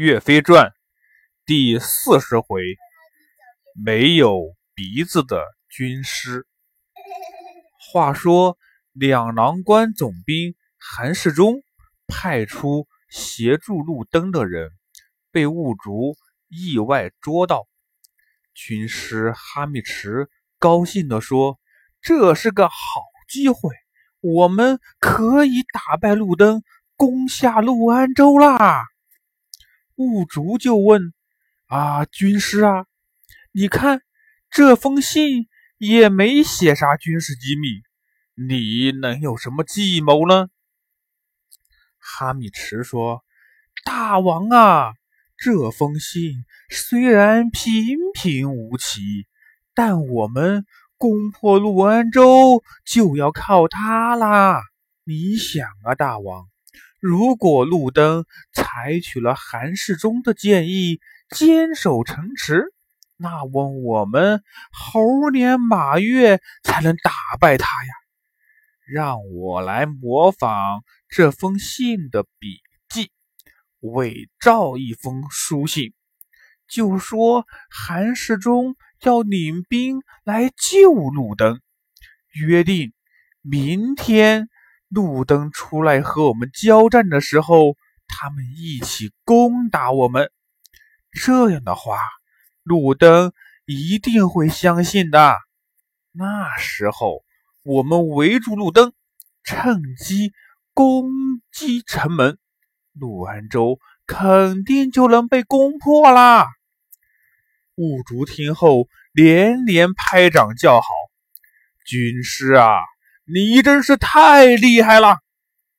岳飞传第四十回：没有鼻子的军师。话说两郎关总兵韩世忠派出协助路灯的人，被兀竹意外捉到。军师哈密迟高兴地说：“这是个好机会，我们可以打败路灯，攻下陆安州啦！”兀竹就问：“啊，军师啊，你看这封信也没写啥军事机密，你能有什么计谋呢？”哈密迟说：“大王啊，这封信虽然平平无奇，但我们攻破陆安州就要靠它啦。你想啊，大王。”如果路灯采取了韩世忠的建议，坚守城池，那问我们猴年马月才能打败他呀？让我来模仿这封信的笔记，伪造一封书信，就说韩世忠要领兵来救路灯，约定明天。路灯出来和我们交战的时候，他们一起攻打我们。这样的话，路灯一定会相信的。那时候，我们围住路灯，趁机攻击城门，陆安州肯定就能被攻破啦。兀竹听后连连拍掌叫好：“军师啊！”你真是太厉害了，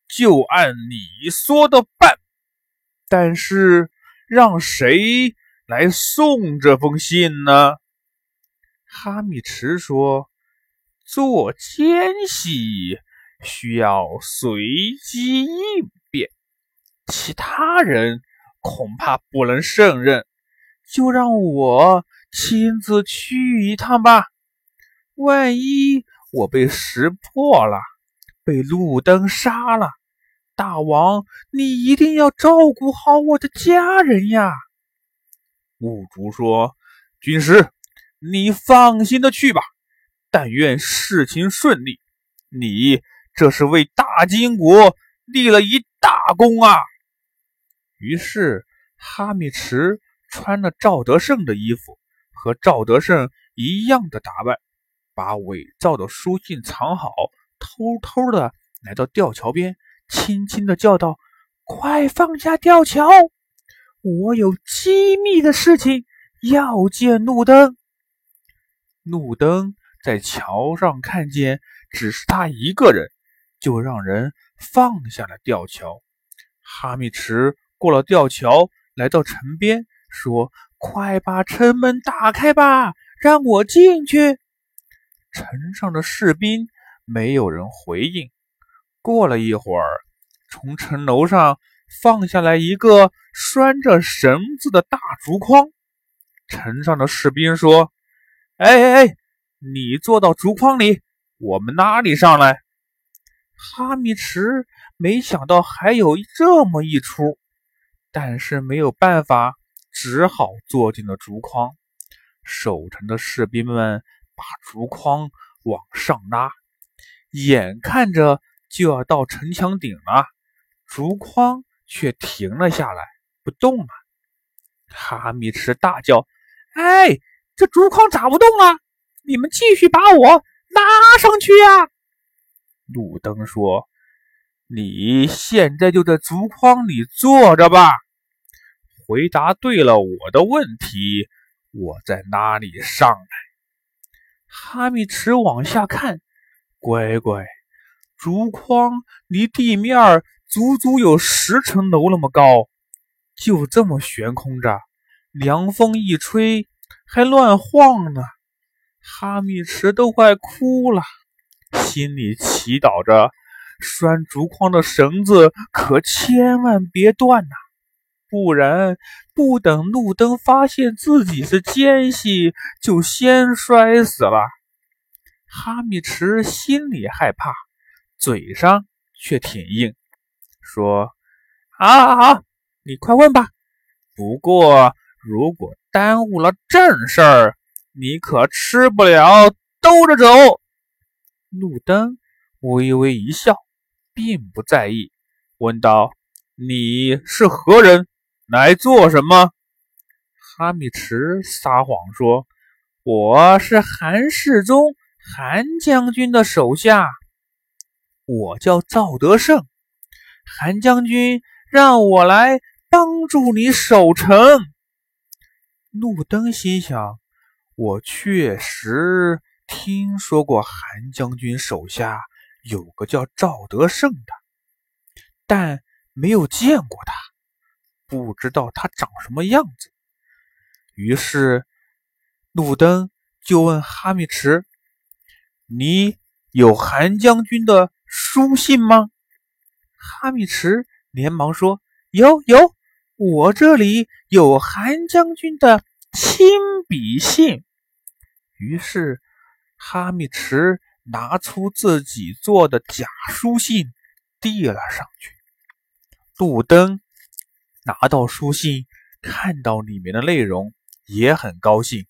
就按你说的办。但是让谁来送这封信呢？哈密迟说：“做奸细需要随机应变，其他人恐怕不能胜任，就让我亲自去一趟吧。万一……”我被识破了，被路灯杀了。大王，你一定要照顾好我的家人呀！兀竹说：“军师，你放心的去吧，但愿事情顺利。你这是为大金国立了一大功啊！”于是，哈密迟穿了赵德胜的衣服，和赵德胜一样的打扮。把伪造的书信藏好，偷偷的来到吊桥边，轻轻的叫道：“快放下吊桥！我有机密的事情要见路灯。”路灯在桥上看见只是他一个人，就让人放下了吊桥。哈密池过了吊桥，来到城边，说：“快把城门打开吧，让我进去。”城上的士兵没有人回应。过了一会儿，从城楼上放下来一个拴着绳子的大竹筐。城上的士兵说：“哎哎哎，你坐到竹筐里，我们拉你上来。”哈密池没想到还有这么一出，但是没有办法，只好坐进了竹筐。守城的士兵们。把竹筐往上拉，眼看着就要到城墙顶了，竹筐却停了下来，不动了。哈密迟大叫：“哎，这竹筐咋不动啊？你们继续把我拉上去呀！”路灯说：“你现在就在竹筐里坐着吧，回答对了我的问题，我再拉你上来。”哈密池往下看，乖乖，竹筐离地面足足有十层楼那么高，就这么悬空着，凉风一吹还乱晃呢。哈密池都快哭了，心里祈祷着：拴竹筐的绳子可千万别断呐！不然，不等路灯发现自己是奸细，就先摔死了。哈密迟心里害怕，嘴上却挺硬，说：“好，好，好，你快问吧，不过如果耽误了正事儿，你可吃不了兜着走。路灯微微一笑，并不在意，问道：“你是何人？来做什么？”哈米迟撒谎说：“我是韩世忠，韩将军的手下。我叫赵德胜，韩将军让我来帮助你守城。”路灯心想：“我确实。”听说过韩将军手下有个叫赵德胜的，但没有见过他，不知道他长什么样子。于是路灯就问哈密池：“你有韩将军的书信吗？”哈密池连忙说：“有有，我这里有韩将军的亲笔信。”于是。哈密池拿出自己做的假书信，递了上去。路灯拿到书信，看到里面的内容，也很高兴，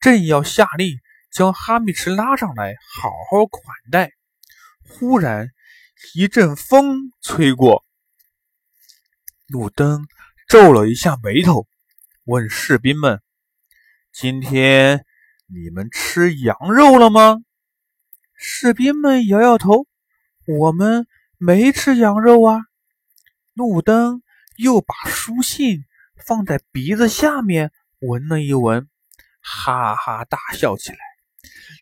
正要下令将哈密迟拉上来好好款待，忽然一阵风吹过，路灯皱了一下眉头，问士兵们：“今天？”你们吃羊肉了吗？士兵们摇摇头，我们没吃羊肉啊。路灯又把书信放在鼻子下面闻了一闻，哈哈大笑起来。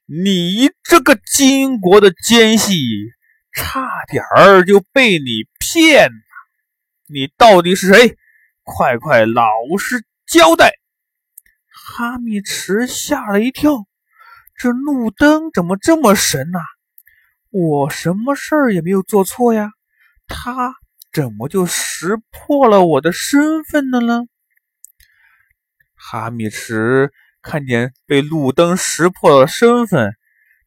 你这个金国的奸细，差点儿就被你骗了。你到底是谁？快快老实交代！哈密池吓了一跳，这路灯怎么这么神呐？我什么事儿也没有做错呀，他怎么就识破了我的身份了呢？哈密池看见被路灯识破了身份，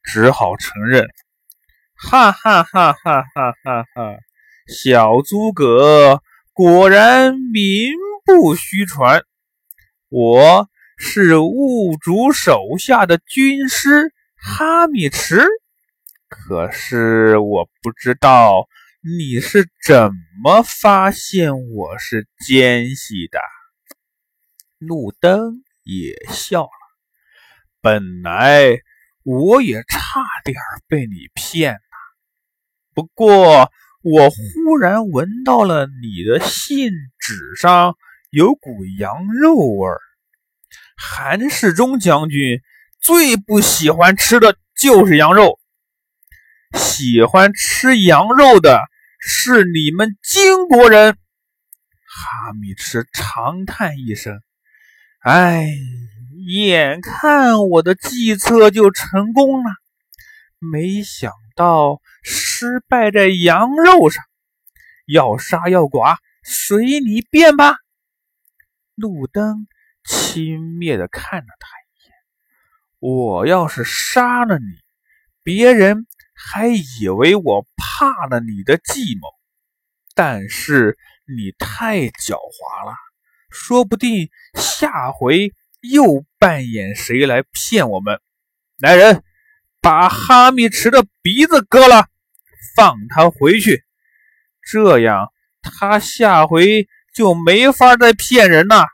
只好承认：“哈哈哈哈哈哈哈！小诸葛果然名不虚传，我。”是兀主手下的军师哈密池，可是我不知道你是怎么发现我是奸细的。路灯也笑了，本来我也差点被你骗了，不过我忽然闻到了你的信纸上有股羊肉味儿。韩世忠将军最不喜欢吃的就是羊肉，喜欢吃羊肉的是你们金国人。哈密迟长叹一声：“哎，眼看我的计策就成功了，没想到失败在羊肉上。要杀要剐，随你便吧。”路灯。轻蔑地看了他一眼。我要是杀了你，别人还以为我怕怕了你的计谋。但是你太狡猾了，说不定下回又扮演谁来骗我们。来人，把哈密池的鼻子割了，放他回去，这样他下回就没法再骗人了。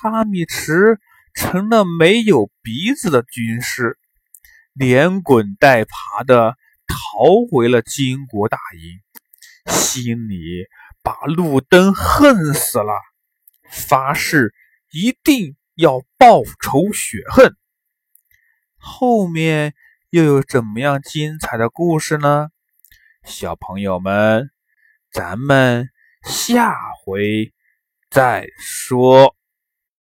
哈密池成了没有鼻子的军师，连滚带爬的逃回了金国大营，心里把路灯恨死了，发誓一定要报仇雪恨。后面又有怎么样精彩的故事呢？小朋友们，咱们下回再说。